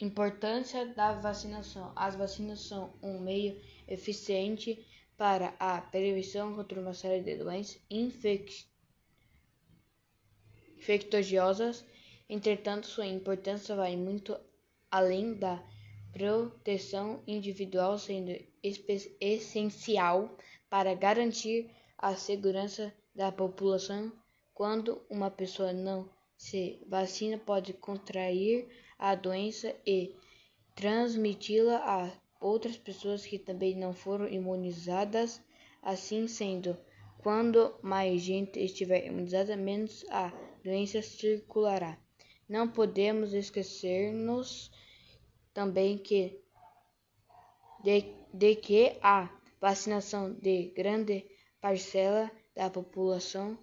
Importância da vacinação: as vacinas são um meio eficiente para a prevenção contra uma série de doenças infecciosas. Entretanto, sua importância vai muito além da proteção individual, sendo essencial para garantir a segurança da população. Quando uma pessoa não se vacina, pode contrair a doença e transmiti-la a outras pessoas que também não foram imunizadas. Assim sendo, quando mais gente estiver imunizada, menos a doença circulará. Não podemos esquecer-nos também que de, de que a vacinação de grande parcela da população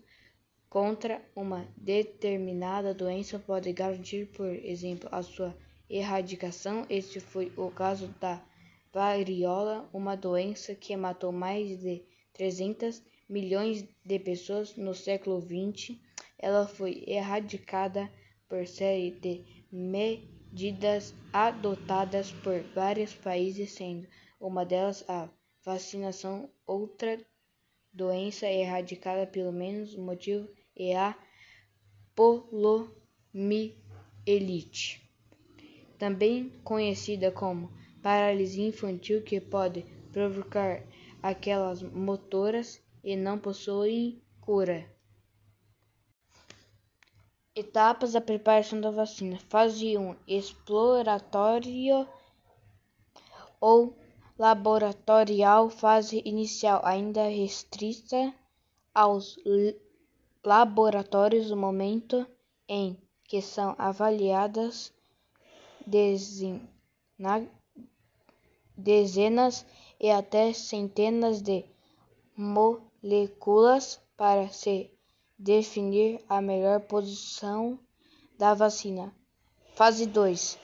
contra uma determinada doença pode garantir, por exemplo, a sua erradicação. Este foi o caso da variola, uma doença que matou mais de 300 milhões de pessoas no século XX. Ela foi erradicada por série de medidas adotadas por vários países, sendo uma delas a vacinação. Outra doença erradicada pelo mesmo motivo é a poliomielite, também conhecida como paralisia infantil, que pode provocar aquelas motoras e não possuem cura. Etapas da preparação da vacina: fase 1 exploratório ou laboratorial, fase inicial ainda restrita aos laboratórios no momento em que são avaliadas dezenas e até centenas de moléculas para se definir a melhor posição da vacina. Fase 2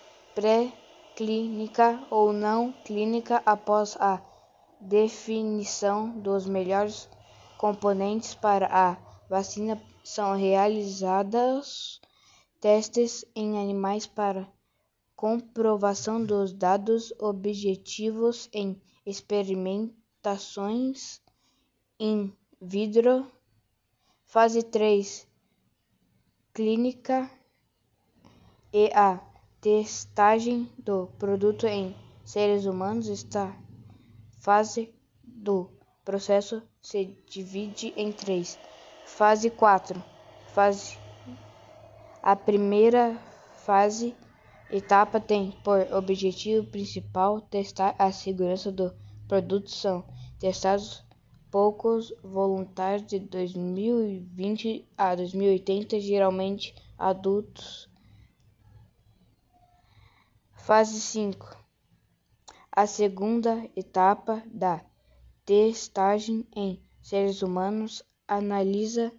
Pré-clínica ou não clínica após a definição dos melhores componentes para a vacina são realizados testes em animais para comprovação dos dados objetivos em experimentações in vitro. Fase 3 Clínica e a testagem do produto em seres humanos. Esta fase do processo se divide em três Fase 4 fase A primeira fase etapa tem por objetivo principal testar a segurança do produto. São testados poucos voluntários de 2020 a 2080, geralmente adultos. Fase 5 A segunda etapa da testagem em seres humanos. Analisa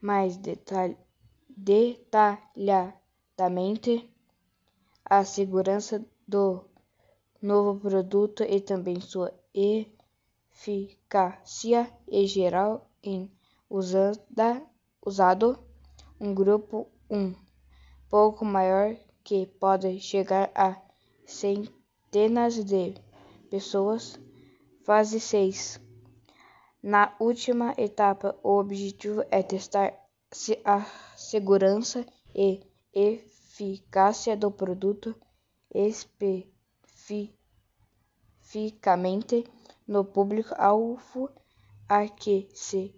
mais detalhadamente a segurança do novo produto e também sua eficácia em geral em usada, usado um grupo um pouco maior que pode chegar a centenas de pessoas. Fase 6 na última etapa, o objetivo é testar a segurança e eficácia do produto, especificamente no público-alvo a que se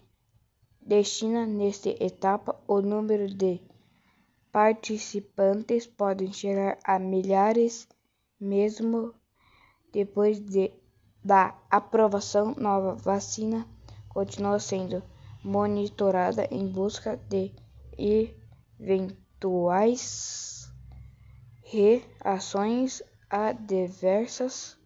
destina nesta etapa. O número de participantes pode chegar a milhares, mesmo depois de, da aprovação nova. Vacina continua sendo monitorada em busca de eventuais reações adversas